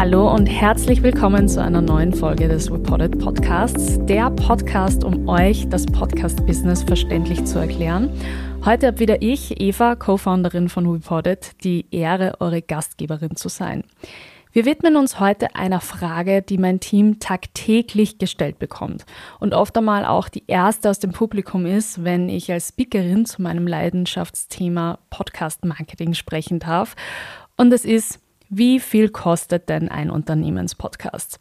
Hallo und herzlich willkommen zu einer neuen Folge des Reported Podcasts, der Podcast, um euch das Podcast-Business verständlich zu erklären. Heute habe wieder ich, Eva, Co-Founderin von Reported, die Ehre, eure Gastgeberin zu sein. Wir widmen uns heute einer Frage, die mein Team tagtäglich gestellt bekommt und oft einmal auch die erste aus dem Publikum ist, wenn ich als Speakerin zu meinem Leidenschaftsthema Podcast Marketing sprechen darf. Und es ist, wie viel kostet denn ein Unternehmenspodcast?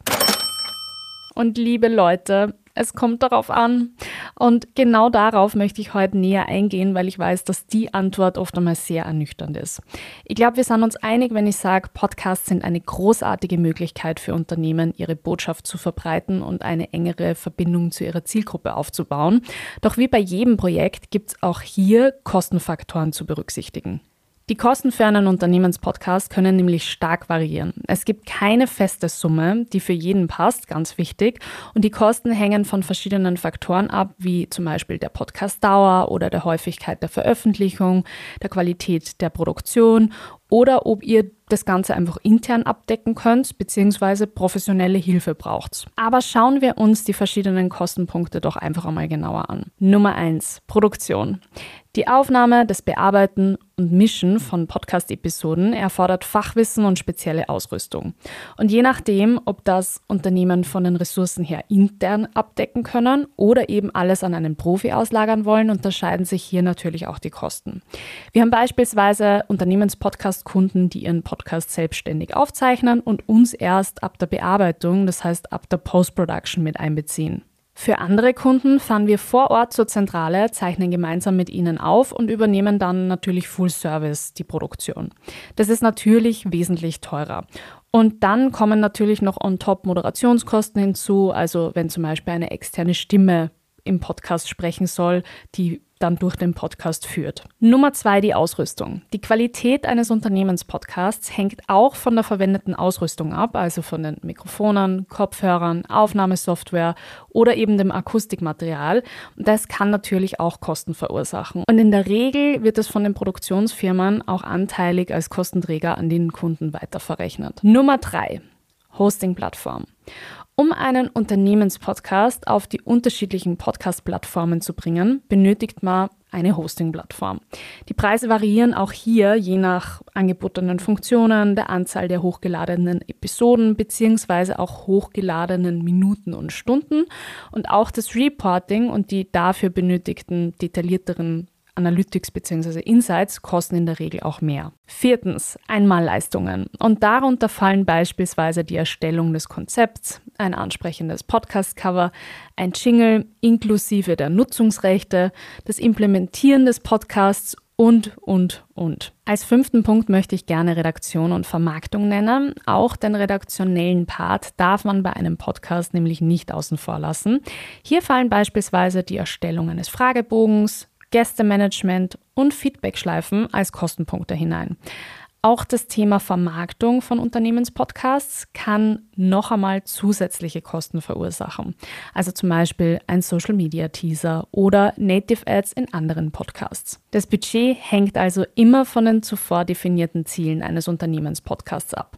Und liebe Leute, es kommt darauf an. Und genau darauf möchte ich heute näher eingehen, weil ich weiß, dass die Antwort oft einmal sehr ernüchternd ist. Ich glaube, wir sind uns einig, wenn ich sage, Podcasts sind eine großartige Möglichkeit für Unternehmen, ihre Botschaft zu verbreiten und eine engere Verbindung zu ihrer Zielgruppe aufzubauen. Doch wie bei jedem Projekt gibt es auch hier Kostenfaktoren zu berücksichtigen. Die Kosten für einen Unternehmenspodcast können nämlich stark variieren. Es gibt keine feste Summe, die für jeden passt, ganz wichtig. Und die Kosten hängen von verschiedenen Faktoren ab, wie zum Beispiel der Podcastdauer oder der Häufigkeit der Veröffentlichung, der Qualität der Produktion oder ob ihr das Ganze einfach intern abdecken könnt, beziehungsweise professionelle Hilfe braucht. Aber schauen wir uns die verschiedenen Kostenpunkte doch einfach einmal genauer an. Nummer eins: Produktion. Die Aufnahme, das Bearbeiten und Mischen von Podcast-Episoden erfordert Fachwissen und spezielle Ausrüstung. Und je nachdem, ob das Unternehmen von den Ressourcen her intern abdecken können oder eben alles an einen Profi auslagern wollen, unterscheiden sich hier natürlich auch die Kosten. Wir haben beispielsweise Unternehmenspodcast-Kunden, die ihren Podcast selbstständig aufzeichnen und uns erst ab der Bearbeitung, das heißt ab der Post-Production mit einbeziehen. Für andere Kunden fahren wir vor Ort zur Zentrale, zeichnen gemeinsam mit ihnen auf und übernehmen dann natürlich Full Service die Produktion. Das ist natürlich wesentlich teurer. Und dann kommen natürlich noch on top Moderationskosten hinzu, also wenn zum Beispiel eine externe Stimme im Podcast sprechen soll, die dann durch den Podcast führt. Nummer zwei, die Ausrüstung. Die Qualität eines Unternehmenspodcasts hängt auch von der verwendeten Ausrüstung ab, also von den Mikrofonen, Kopfhörern, Aufnahmesoftware oder eben dem Akustikmaterial. das kann natürlich auch Kosten verursachen. Und in der Regel wird es von den Produktionsfirmen auch anteilig als Kostenträger an den Kunden weiterverrechnet. Nummer drei, Hosting-Plattform. Um einen Unternehmenspodcast auf die unterschiedlichen Podcast-Plattformen zu bringen, benötigt man eine Hosting-Plattform. Die Preise variieren auch hier je nach angebotenen Funktionen, der Anzahl der hochgeladenen Episoden bzw. auch hochgeladenen Minuten und Stunden und auch das Reporting und die dafür benötigten detaillierteren Analytics bzw. Insights kosten in der Regel auch mehr. Viertens, Einmalleistungen. Und darunter fallen beispielsweise die Erstellung des Konzepts, ein ansprechendes Podcast-Cover, ein Jingle inklusive der Nutzungsrechte, das Implementieren des Podcasts und, und, und. Als fünften Punkt möchte ich gerne Redaktion und Vermarktung nennen. Auch den redaktionellen Part darf man bei einem Podcast nämlich nicht außen vor lassen. Hier fallen beispielsweise die Erstellung eines Fragebogens, Gästemanagement und Feedbackschleifen als Kostenpunkte hinein. Auch das Thema Vermarktung von Unternehmenspodcasts kann noch einmal zusätzliche Kosten verursachen. Also zum Beispiel ein Social Media Teaser oder Native Ads in anderen Podcasts. Das Budget hängt also immer von den zuvor definierten Zielen eines Unternehmenspodcasts ab.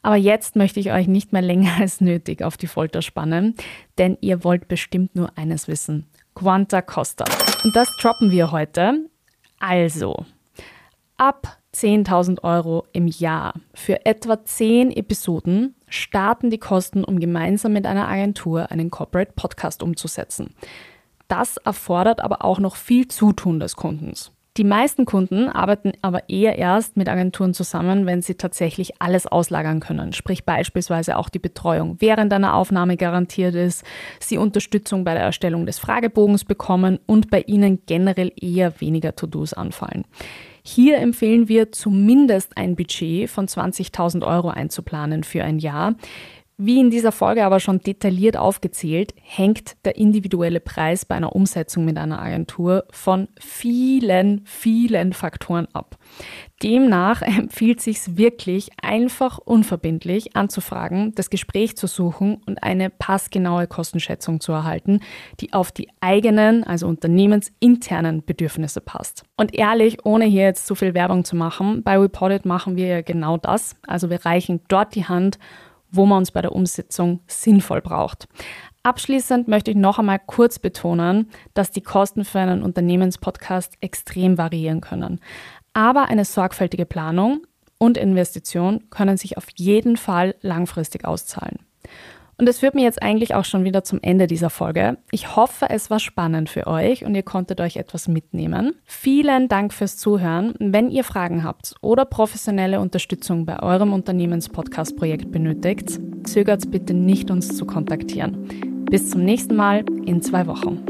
Aber jetzt möchte ich euch nicht mehr länger als nötig auf die Folter spannen, denn ihr wollt bestimmt nur eines wissen. Quanta Costa. Und das droppen wir heute. Also, ab 10.000 Euro im Jahr für etwa 10 Episoden starten die Kosten, um gemeinsam mit einer Agentur einen Corporate Podcast umzusetzen. Das erfordert aber auch noch viel Zutun des Kundens. Die meisten Kunden arbeiten aber eher erst mit Agenturen zusammen, wenn sie tatsächlich alles auslagern können, sprich beispielsweise auch die Betreuung während einer Aufnahme garantiert ist, sie Unterstützung bei der Erstellung des Fragebogens bekommen und bei ihnen generell eher weniger To-Dos anfallen. Hier empfehlen wir zumindest ein Budget von 20.000 Euro einzuplanen für ein Jahr. Wie in dieser Folge aber schon detailliert aufgezählt, hängt der individuelle Preis bei einer Umsetzung mit einer Agentur von vielen, vielen Faktoren ab. Demnach empfiehlt sich wirklich einfach unverbindlich anzufragen, das Gespräch zu suchen und eine passgenaue Kostenschätzung zu erhalten, die auf die eigenen, also unternehmensinternen Bedürfnisse passt. Und ehrlich, ohne hier jetzt zu viel Werbung zu machen, bei Reported machen wir ja genau das. Also wir reichen dort die Hand, wo man uns bei der Umsetzung sinnvoll braucht. Abschließend möchte ich noch einmal kurz betonen, dass die Kosten für einen Unternehmenspodcast extrem variieren können. Aber eine sorgfältige Planung und Investition können sich auf jeden Fall langfristig auszahlen. Und das führt mir jetzt eigentlich auch schon wieder zum Ende dieser Folge. Ich hoffe, es war spannend für euch und ihr konntet euch etwas mitnehmen. Vielen Dank fürs Zuhören. Wenn ihr Fragen habt oder professionelle Unterstützung bei eurem Unternehmenspodcast-Projekt benötigt, zögert bitte nicht, uns zu kontaktieren. Bis zum nächsten Mal in zwei Wochen.